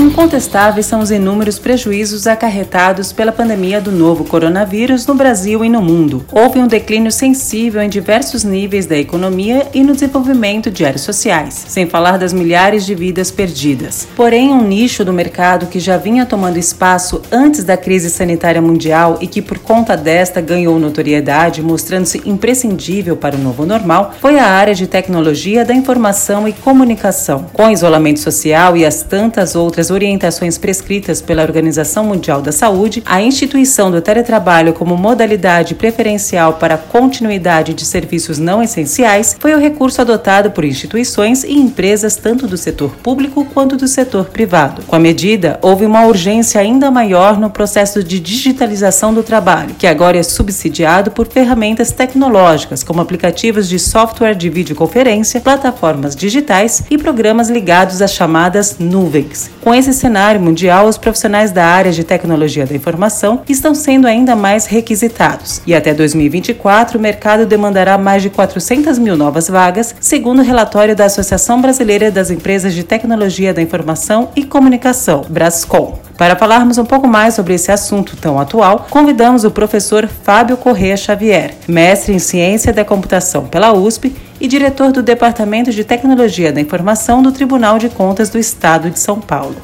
Incontestáveis são os inúmeros prejuízos acarretados pela pandemia do novo coronavírus no Brasil e no mundo. Houve um declínio sensível em diversos níveis da economia e no desenvolvimento de áreas sociais, sem falar das milhares de vidas perdidas. Porém, um nicho do mercado que já vinha tomando espaço antes da crise sanitária mundial e que, por conta desta, ganhou notoriedade, mostrando-se imprescindível para o novo normal, foi a área de tecnologia da informação e comunicação. Com isolamento social e as tantas outras orientações prescritas pela Organização Mundial da Saúde, a instituição do teletrabalho como modalidade preferencial para a continuidade de serviços não essenciais foi o recurso adotado por instituições e empresas tanto do setor público quanto do setor privado. Com a medida, houve uma urgência ainda maior no processo de digitalização do trabalho, que agora é subsidiado por ferramentas tecnológicas, como aplicativos de software de videoconferência, plataformas digitais e programas ligados às chamadas nuvens. Com esse cenário mundial, os profissionais da área de tecnologia da informação estão sendo ainda mais requisitados. E até 2024, o mercado demandará mais de 400 mil novas vagas, segundo o relatório da Associação Brasileira das Empresas de Tecnologia da Informação e Comunicação, Brascom. Para falarmos um pouco mais sobre esse assunto tão atual, convidamos o professor Fábio Correa Xavier, mestre em Ciência da Computação pela USP e diretor do Departamento de Tecnologia da Informação do Tribunal de Contas do Estado de São Paulo.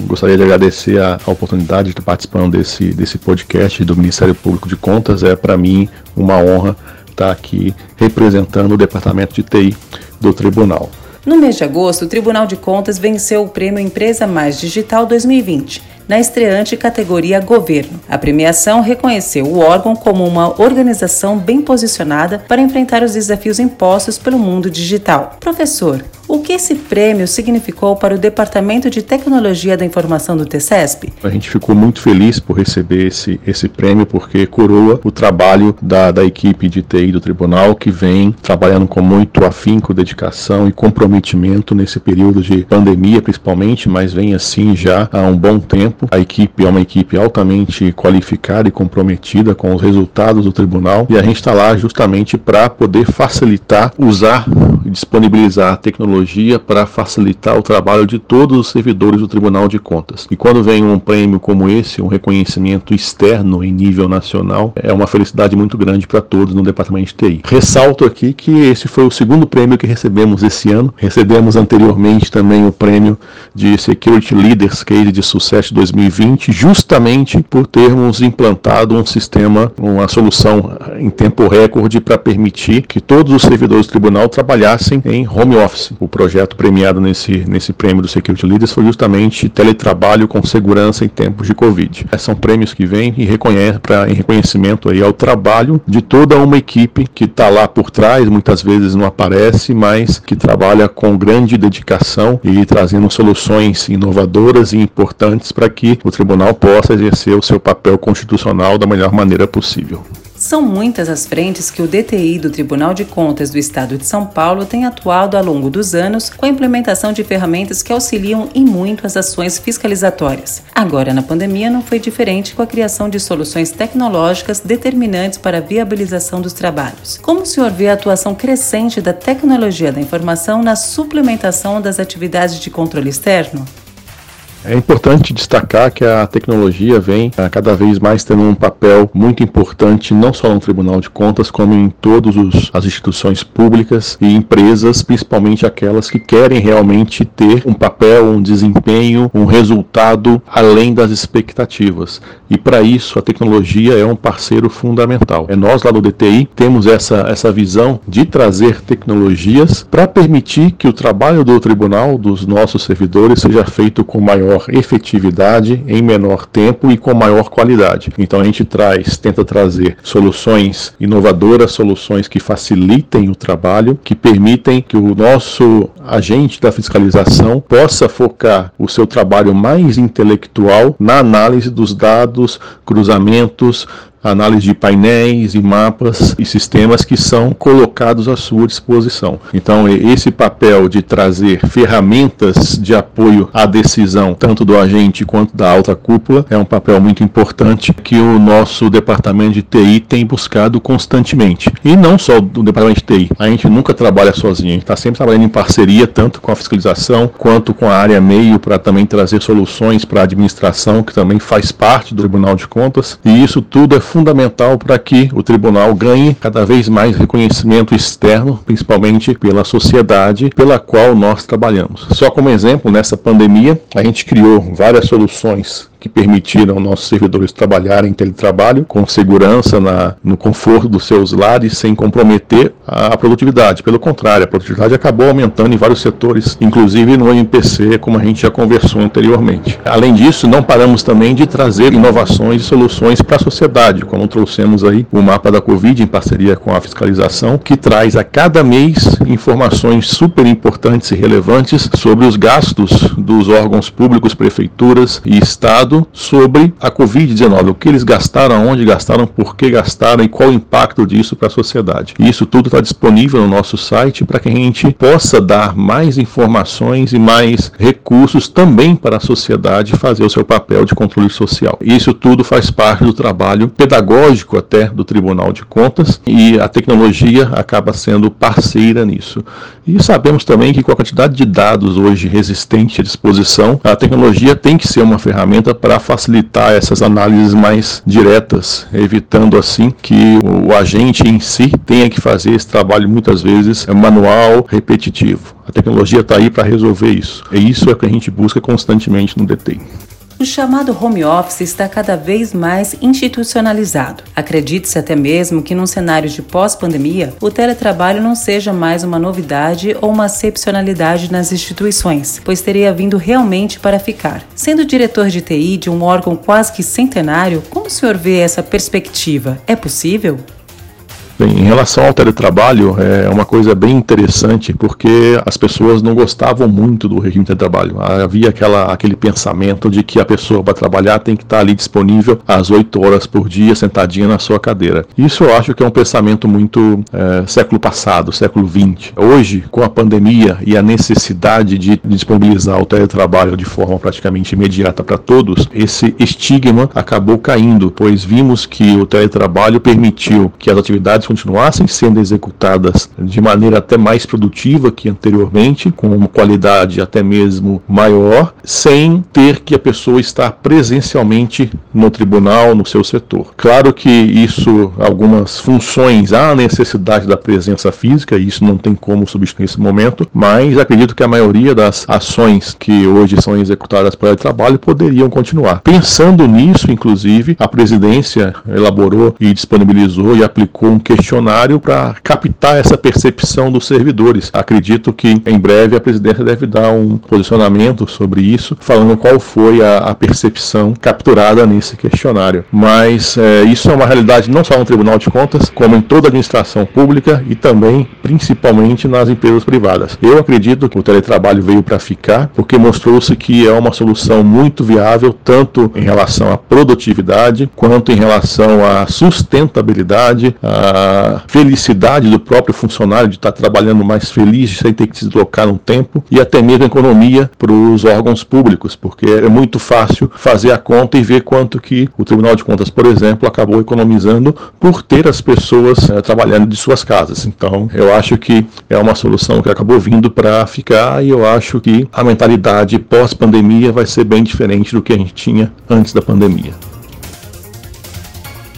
Gostaria de agradecer a, oportunidade de estar participando desse, desse podcast do Ministério Público de Contas. É para mim uma honra estar aqui representando o Departamento de TI do Tribunal. No mês de agosto, o Tribunal de Contas venceu o prêmio Empresa Mais Digital 2020 na estreante categoria Governo. A premiação reconheceu o órgão como uma organização bem posicionada para enfrentar os desafios impostos pelo mundo digital. Professor, o que esse prêmio significou para o Departamento de Tecnologia da Informação do TCESP? A gente ficou muito feliz por receber esse, esse prêmio, porque coroa o trabalho da, da equipe de TI do tribunal, que vem trabalhando com muito afinco, dedicação e comprometimento nesse período de pandemia, principalmente, mas vem assim já há um bom tempo. A equipe é uma equipe altamente qualificada e comprometida com os resultados do tribunal, e a gente está lá justamente para poder facilitar, usar disponibilizar tecnologia para facilitar o trabalho de todos os servidores do Tribunal de Contas. E quando vem um prêmio como esse, um reconhecimento externo em nível nacional, é uma felicidade muito grande para todos no Departamento de TI. Ressalto aqui que esse foi o segundo prêmio que recebemos esse ano. Recebemos anteriormente também o prêmio de Security Leaders Case de Sucesso 2020, justamente por termos implantado um sistema, uma solução em tempo recorde para permitir que todos os servidores do tribunal trabalhassem em home office o projeto premiado nesse, nesse prêmio do Security Leaders foi justamente teletrabalho com segurança em tempos de Covid. É, são prêmios que vêm e reconhece, pra, em reconhecimento aí ao trabalho de toda uma equipe que está lá por trás, muitas vezes não aparece, mas que trabalha com grande dedicação e trazendo soluções inovadoras e importantes para que o tribunal possa exercer o seu papel constitucional da melhor maneira possível. São muitas as frentes que o DTI do Tribunal de Contas do Estado de São Paulo tem atuado ao longo dos anos com a implementação de ferramentas que auxiliam em muito as ações fiscalizatórias. Agora, na pandemia, não foi diferente com a criação de soluções tecnológicas determinantes para a viabilização dos trabalhos. Como o senhor vê a atuação crescente da tecnologia da informação na suplementação das atividades de controle externo? É importante destacar que a tecnologia vem a, cada vez mais tendo um papel muito importante, não só no Tribunal de Contas, como em todas as instituições públicas e empresas, principalmente aquelas que querem realmente ter um papel, um desempenho, um resultado além das expectativas. E para isso a tecnologia é um parceiro fundamental. É nós lá no DTI temos essa, essa visão de trazer tecnologias para permitir que o trabalho do tribunal, dos nossos servidores, seja feito com maior maior efetividade em menor tempo e com maior qualidade. Então a gente traz, tenta trazer soluções inovadoras, soluções que facilitem o trabalho, que permitem que o nosso agente da fiscalização possa focar o seu trabalho mais intelectual na análise dos dados, cruzamentos, análise de painéis e mapas e sistemas que são colocados à sua disposição. Então, esse papel de trazer ferramentas de apoio à decisão, tanto do agente quanto da alta cúpula, é um papel muito importante que o nosso departamento de TI tem buscado constantemente. E não só do departamento de TI, a gente nunca trabalha sozinho, a gente está sempre trabalhando em parceria, tanto com a fiscalização quanto com a área meio, para também trazer soluções para a administração, que também faz parte do Tribunal de Contas. E isso tudo é fundamental para que o tribunal ganhe cada vez mais reconhecimento externo, principalmente pela sociedade pela qual nós trabalhamos. Só como exemplo, nessa pandemia, a gente criou várias soluções que permitiram nossos servidores trabalharem em teletrabalho com segurança na, no conforto dos seus lares, sem comprometer a, produtividade. Pelo contrário, a produtividade acabou aumentando em vários setores, inclusive no MPC, como a gente já conversou anteriormente. Além disso, não paramos também de trazer inovações e soluções para a sociedade, como trouxemos aí o mapa da Covid em parceria com a fiscalização, que traz a cada mês informações super importantes e relevantes sobre os gastos dos órgãos públicos, prefeituras e Estado sobre a Covid-19, o que eles gastaram, onde gastaram, por que gastaram e qual o impacto disso para a sociedade. Isso tudo está disponível no nosso site para que a gente possa dar mais informações e mais recursos também para a sociedade fazer o seu papel de controle social. Isso tudo faz parte do trabalho pedagógico até do Tribunal de Contas e a tecnologia acaba sendo parceira nisso. E sabemos também que com a quantidade de dados hoje resistente à disposição, a tecnologia tem que ser uma ferramenta para facilitar essas análises mais diretas, evitando assim que o agente em si tenha que fazer esse trabalho muitas vezes manual, repetitivo. A tecnologia está aí para resolver isso. E isso é o que a gente busca constantemente no DTI. O chamado home office está cada vez mais institucionalizado. Acredite-se até mesmo que num cenário de pós-pandemia, o teletrabalho não seja mais uma novidade ou uma excepcionalidade nas instituições, pois teria vindo realmente para ficar. Sendo diretor de TI de um órgão quase que centenário, como o senhor vê essa perspectiva? É possível? Bem, em relação ao teletrabalho, é uma coisa bem interessante, porque as pessoas não gostavam muito do regime de teletrabalho. Havia aquela, aquele pensamento de que a pessoa para trabalhar tem que estar ali disponível às 8 horas por dia, sentadinha na sua cadeira. Isso eu acho que é um pensamento muito é, século passado, século 20. Hoje, com a pandemia e a necessidade de disponibilizar o teletrabalho de forma praticamente imediata para todos, esse estigma acabou caindo, pois vimos que o teletrabalho permitiu que as atividades atividades continuassem sendo executadas de maneira até mais produtiva que anteriormente, com uma qualidade até mesmo maior, sem ter que a pessoa estar presencialmente no tribunal, no seu setor. Claro que isso, algumas funções, há necessidade da presença física, e isso não tem como substituir nesse momento, mas acredito que a maioria das ações que hoje são executadas pelo trabalho poderiam continuar. Pensando nisso, inclusive, a presidência elaborou e disponibilizou e aplicou um questionário para captar essa percepção dos servidores. Acredito que em breve a presidência deve dar um posicionamento sobre isso, falando qual foi a, a percepção capturada nesse questionário. Mas é, isso é uma realidade não só no Tribunal de Contas, como em toda a administração pública e também, principalmente, nas empresas privadas. Eu acredito que o teletrabalho veio para ficar, porque mostrou-se que é uma solução muito viável, tanto em relação à produtividade, quanto em relação à sustentabilidade, à felicidade do próprio funcionário de estar trabalhando mais feliz, sem ter que se deslocar um tempo, e até mesmo economia para os órgãos públicos, porque é muito fácil fazer a conta e ver quanto que o Tribunal de Contas, por exemplo, acabou economizando por ter as pessoas é, trabalhando de suas casas. Então, eu acho que é uma solução que acabou vindo para ficar e eu acho que a mentalidade pós-pandemia vai ser bem diferente do que a gente tinha antes da pandemia.